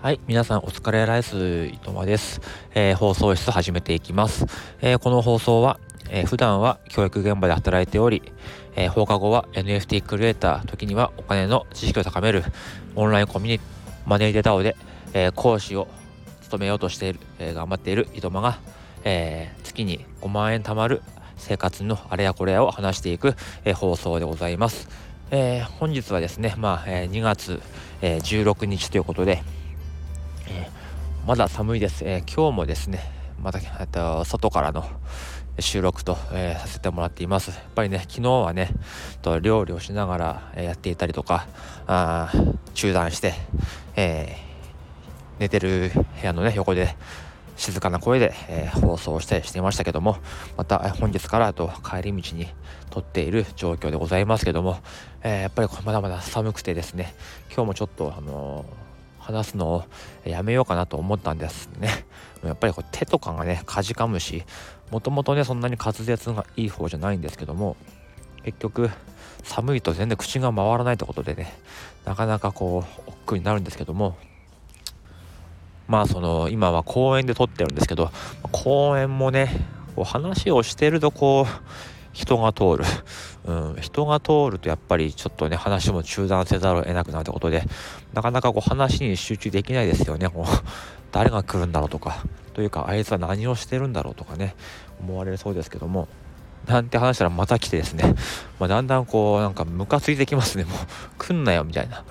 はい。皆さんお疲れライス、いとまです。えー、放送室始めていきます。えー、この放送は、えー、普段は教育現場で働いており、え放課後は NFT クリエイター、時にはお金の知識を高めるオンラインコミュニティマネーデタオで、え講師を務めようとしている、え頑張っているいとまが、え月に5万円貯まる生活のあれやこれやを話していく、え放送でございます。え本日はですね、まあ、え2月、え16日ということで、まだ寒いです、えー、今日もですねまた、えっと、外からの収録と、えー、させてもらっています。やっぱりね昨日はねと料理をしながら、え、やっていたりとかあ中断して、え寝てる部屋のね横で静かな声で、え放送したりしていましたけどもまた本日からと帰り道に撮っている状況でございますけども、えやっぱりまだまだ寒くてですね今日もちょっとあの話すのをやめようかなと思ったんですね。やっぱりこう手とかがね、かじかむし、もともとね、そんなに滑舌がいい方じゃないんですけども、結局、寒いと全然口が回らないってことでね、なかなかこう、億劫になるんですけども、まあその、今は公園で撮ってるんですけど、公園もね、こう話をしてるとこう、人が通る、うん、人が通るとやっぱりちょっとね話も中断せざるを得なくなるってことでなかなかこう話に集中できないですよね。こう 誰が来るんだろうとかというかあいつは何をしてるんだろうとかね思われそうですけどもなんて話したらまた来てですね、まあ、だんだんこうなんかムカついてきますね。もう来んなよみたいな。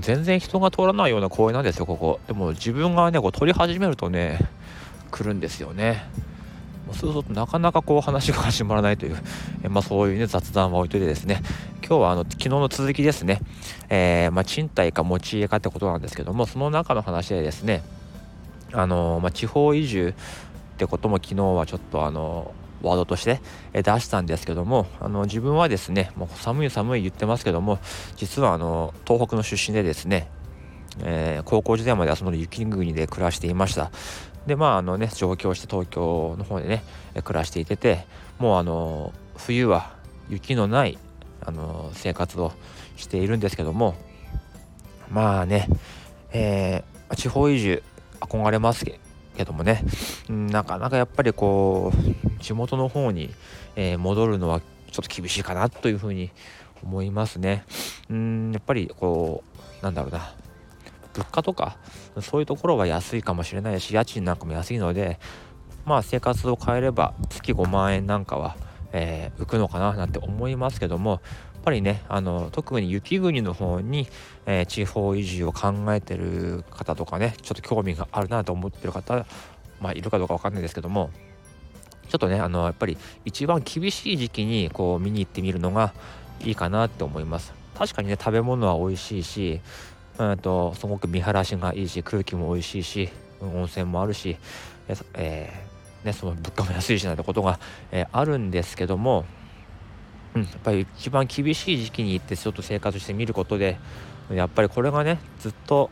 全然人が通らないような公園なんですよここ。でも自分がねこう撮り始めるとね来るんですよね。そうするとなかなかこう話が始まらないという、えまあ、そういうね雑談は置いといてですね。今日はあの昨日の続きですね、えー、まあ、賃貸か持ち家かってことなんですけどもその中の話でですねあのまあ、地方移住ってことも昨日はちょっとあのワードとして出したんですけどもあの自分はですねもう寒い寒い言ってますけども実はあの東北の出身でですね、えー、高校時代まではその雪国で暮らしていました。でまああのね上京して東京の方でね暮らしていててもうあの冬は雪のないあの生活をしているんですけどもまあね、えー、地方移住憧れますけどもねなかなかやっぱりこう地元の方に、えー、戻るのはちょっと厳しいかなというふうに思いますね。うんやっぱりこうなんだろうな物価とかそういうところは安いかもしれないし家賃なんかも安いのでまあ生活を変えれば月5万円なんかは、えー、浮くのかななんて思いますけどもやっぱりねあの特に雪国の方に、えー、地方移住を考えてる方とかねちょっと興味があるなと思ってる方まあいるかどうか分かんないですけどもちょっとねあのやっぱり一番厳しい時期にこう見に行ってみるのがいいかなって思います。確かにね食べ物は美味しいしうんとすごく見晴らしがいいし空気も美味しいし温泉もあるし、えー、ね、その物価も安いしなんてことが、えー、あるんですけども、うん、やっぱり一番厳しい時期に行ってちょっと生活してみることでやっぱりこれがねずっと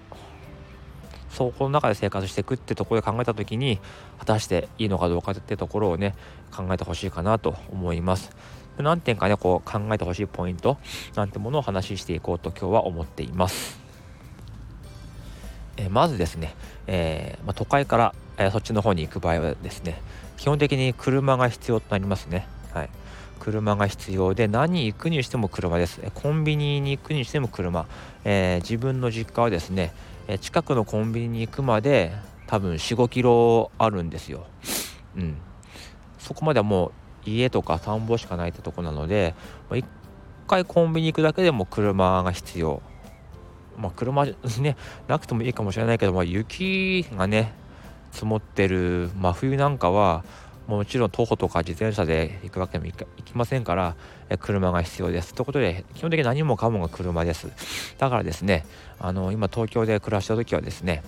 そこの中で生活していくってところで考えた時に果たしていいのかどうかってところをね考えてほしいかなと思います。何点かねこう考えてほしいポイントなんてものを話していこうと今日は思っています。えまずですね、えー、まあ、都会から、え、そっちの方に行く場合はですね基本的に車が必要となりますね。はい車が必要で何に行くにしても車です。コンビニに行くにしても車。えー、自分の実家はですね、え近くのコンビニに行くまで多分4、5キロあるんですよ。うん。そこまではもう家とか田んぼしかないってとこなので、ま1回コンビニ行くだけでも車が必要。まあ、車 ねなくてもいいかもしれないけど、まあ、雪がね積もってる真冬なんかはもちろん徒歩とか自転車で行くわけにもいきませんからえ車が必要です。ということで基本的に何もかもが車です。だからですねあの今東京で暮らした時はですね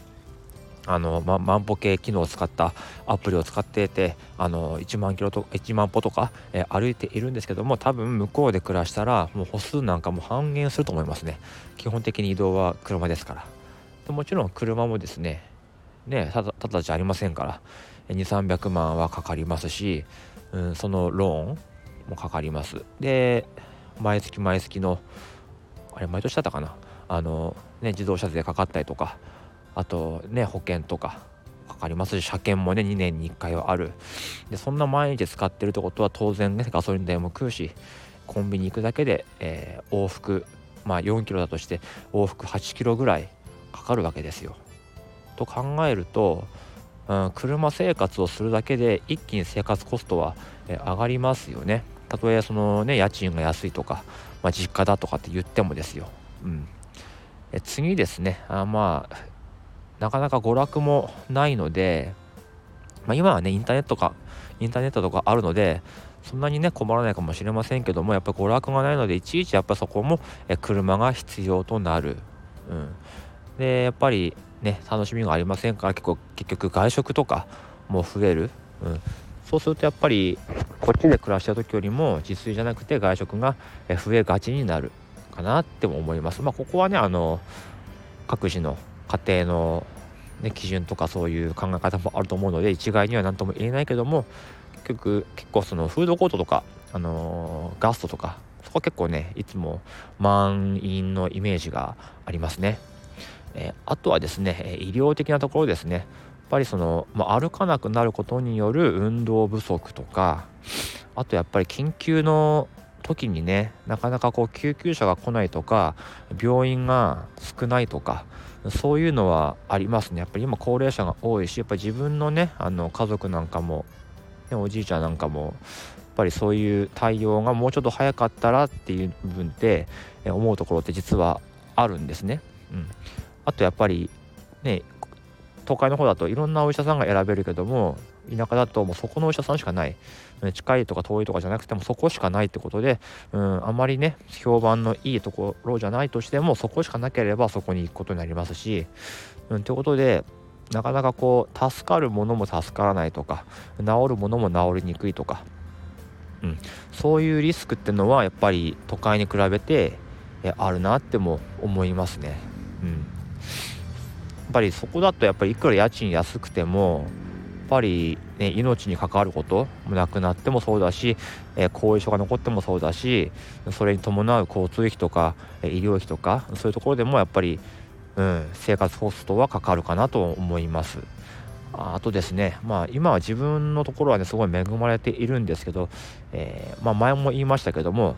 あの、ま、万歩計機能を使ったアプリを使っていてあの1万キロと1万歩とか、えー、歩いているんですけども多分向こうで暮らしたらもう歩数なんかも半減すると思いますね。基本的に移動は車ですから。でもちろん車もですねねただただじゃありませんから2300万はかかりますし、うん、そのローンもかかります。で毎月毎月のあれ毎年だったかな？あのね自動車税かかったりとかあとね保険とかかかりますし車検もね2年に1回はあるでそんな毎日使ってるってことは当然ねガソリン代も食うしコンビニ行くだけで、えー、往復まあ4キロだとして往復8キロぐらいかかるわけですよ。と考えると、うん、車生活をするだけで一気に生活コストは、えー、上がりますよね。たとえそのね家賃が安いとか、まあ、実家だとかって言ってもですよ。うん、え次ですねあまあなかなか娯楽もないので、まあ、今はねインターネットかインターネットとかあるのでそんなにね困らないかもしれませんけどもやっぱ娯楽がないのでいちいちやっぱそこもえ車が必要となる、うん、でやっぱりね楽しみがありませんから結構結局外食とかも増える、うん、そうするとやっぱりこっちで暮らした時よりも自炊じゃなくて外食が増えがちになるかなっても思います。まあここはねあの各自の家庭の、ね、基準とかそういう考え方もあると思うので一概には何とも言えないけども結局結構そのフードコートとか、あのー、ガストとかそこは結構ねいつも満員のイメージがありますね。えー、あとはですね医療的なところですねやっぱりその、まあ、歩かなくなることによる運動不足とかあとやっぱり緊急の時にねなかなかこう救急車が来ないとか病院が少ないとかそういうのはありますねやっぱり今高齢者が多いしやっぱり自分のねあの家族なんかも、ね、おじいちゃんなんかもやっぱりそういう対応がもうちょっと早かったらっていう部分って思うところって実はあるんですね。うん、あとやっぱりね都会の方だといろんなお医者さんが選べるけども田舎だともうそこのお医者さんしかない近いとか遠いとかじゃなくてもそこしかないってことで、うん、あまりね評判のいいところじゃないとしてもそこしかなければそこに行くことになりますし、うん、ということでなかなかこう助かるものも助からないとか治るものも治りにくいとか、うん、そういうリスクってのはやっぱり都会に比べてあるなっても思いますね。うん、やっぱりそこだとやっぱりいくら家賃安くてもぱり、ね、命に関わることもなくなってもそうだし、えー、後遺症が残ってもそうだしそれに伴う交通費とか、え医療費とかそういうところでもやっぱり、うん、生活コストはかかるかなと思います。あとですね、まあ、今は自分のところはねすごい恵まれているんですけど、えー、まあ、前も言いましたけども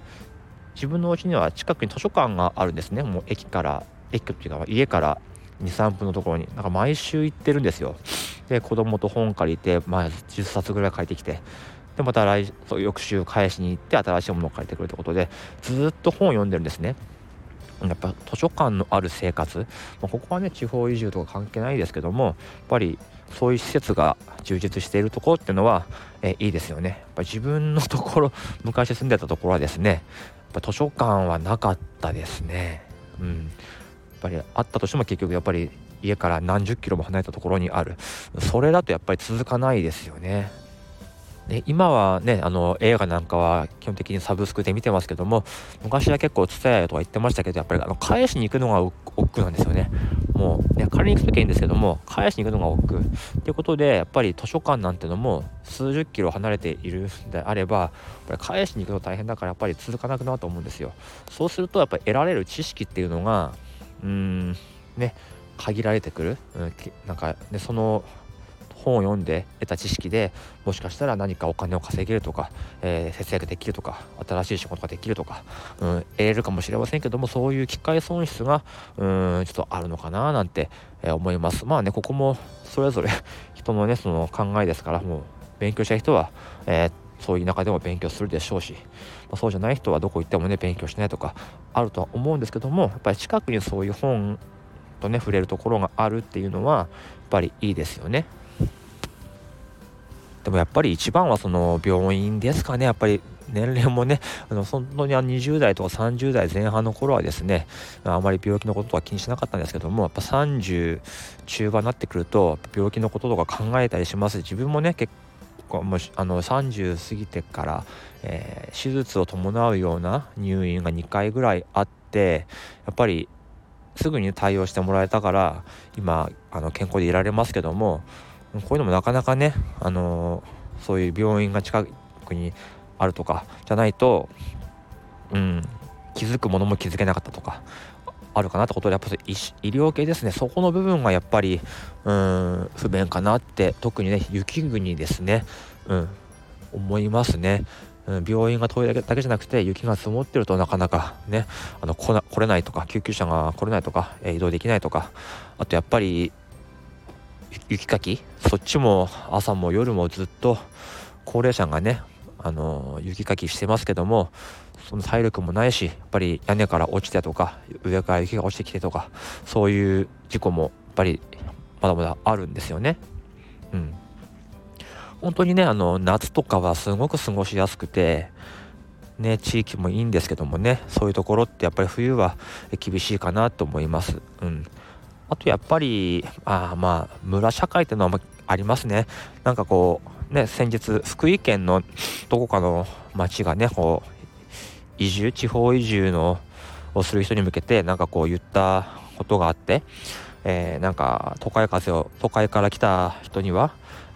自分のお家には近くに図書館があるんですねもう駅から駅っていうか家から23分のところになんか毎週行ってるんですよ。で子供と本借りて、まあ、10冊ぐらい借りてきてでまた来翌週返しに行って新しいものを借りてくるってことでずっと本を読んでるんですね。やっぱ図書館のある生活、まあ、ここはね地方移住とか関係ないですけどもやっぱりそういう施設が充実しているところっていうのは、えいいですよね。やっぱ自分のところ昔住んでたところはですねやっぱ図書館はなかったですね。うん。っぱりあったとしても結局やっぱり家から何十キロも離れたところにある。それだとやっぱり続かないですよね。で今はねあの映画なんかは基本的にサブスクで見てますけども昔は結構伝えとか言ってましたけどやっぱりあの返しに行くのが億劫なんですよね。もうね借りに行く時はいいんですけども返しに行くのが億劫。ということでやっぱり図書館なんてのも数十キロ離れているんであればこれ返しに行くの大変だからやっぱり続かなくなると思うんですよ。そうするとやっぱり得られる知識っていうのがうーん。ね限られてくる、うん、なんか、ね、その本を読んで得た知識でもしかしたら何かお金を稼げるとか、えー、節約できるとか新しい仕事ができるとか、うん、得れるかもしれませんけどもそういう機会損失がうんちょっとあるのかななんて、えー、思います。まあねここもそれぞれ 人のねその考えですからもう勉強した人は、えーそういう中でも勉強するでしょうし、まあ、そうじゃない人はどこ行ってもね勉強しないとかあるとは思うんですけどもやっぱり近くにそういう本とね触れるところがあるっていうのはやっぱりいいですよね。でもやっぱり一番はその病院ですかねやっぱり年齢もねあの本当に20代とか30代前半の頃はですねあまり病気のことは気にしなかったんですけどもやっぱ30中盤になってくると病気のこととか考えたりします自分もね結構もあの30過ぎてから、えー、手術を伴うような入院が2回ぐらいあってやっぱりすぐに対応してもらえたから今あの健康でいられますけどもこういうのもなかなかね、あの、そういう病院が近くにあるとかじゃないと、うん、気づくものも気づけなかったとかあるかなってことでやっぱり医療系ですね。そこの部分がやっぱりうん不便かなって特にね雪国ですね。うん思いますね。うん、病院が遠いだけじゃなくて雪が積もってるとなかなかねあの来な来れないとか救急車が来れないとか、え、移動できないとかあとやっぱり雪かき？そっちも朝も夜もずっと高齢者がねあの雪かきしてますけどもその体力もないしやっぱり屋根から落ちてとか上から雪が落ちてきてとかそういう事故もやっぱりまだまだあるんですよね。うん本当にねあの夏とかはすごく過ごしやすくてね地域もいいんですけどもねそういうところってやっぱり冬は厳しいかなと思います。うんあとやっぱりあまあ村社会ってのはありますね。なんかこうね先日福井県のどこかの町がねこう移住地方移住のをする人に向けてなんかこう言ったことがあって、えー、なんか都会風を都会から来た人には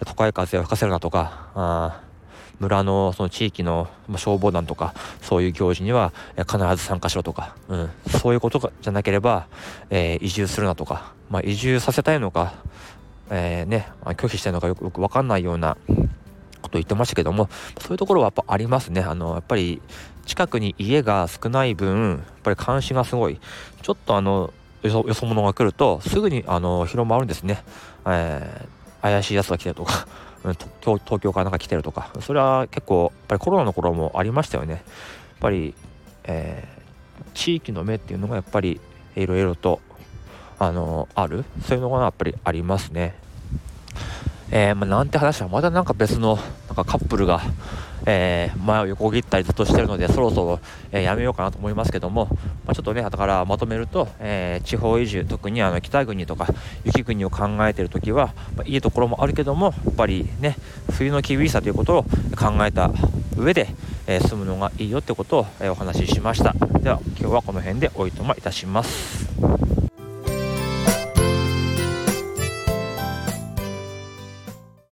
都会風を吹かせるなとかあ村のその地域の消防団とかそういう行事には必ず参加しろとか、うん、そういうことじゃなければ、えー、移住するなとか、まあ、移住させたいのか、えー、ね、拒否したいのかよくよく分かんないようなこと言ってましたけどもそういうところはやっぱありますね。あのやっぱり近くに家が少ない分やっぱり監視がすごい。ちょっとあのよそ者が来るとすぐにあの広まるんですね、えー、怪しいやつが来てるとか 東東京からなんか来てるとかそれは結構やっぱりコロナの頃もありましたよね。やっぱり、えー、地域の目っていうのがやっぱりいろいろとあのある？そういうのがやっぱりありますね。えー、まあ、なんて話はまだなんか別のなんかカップルが、えー、前を横切ったりずっとしてるのでそろそろ、えー、やめようかなと思いますけども、まあ、ちょっとねだからまとめると、え地方移住特にあの北国とか雪国を考えてる時は、まあ、いいところもあるけどもやっぱりね冬の厳しさということを考えた上で、え住むのがいいよってことを、えお話ししました。では今日はこの辺でおいとまいたします。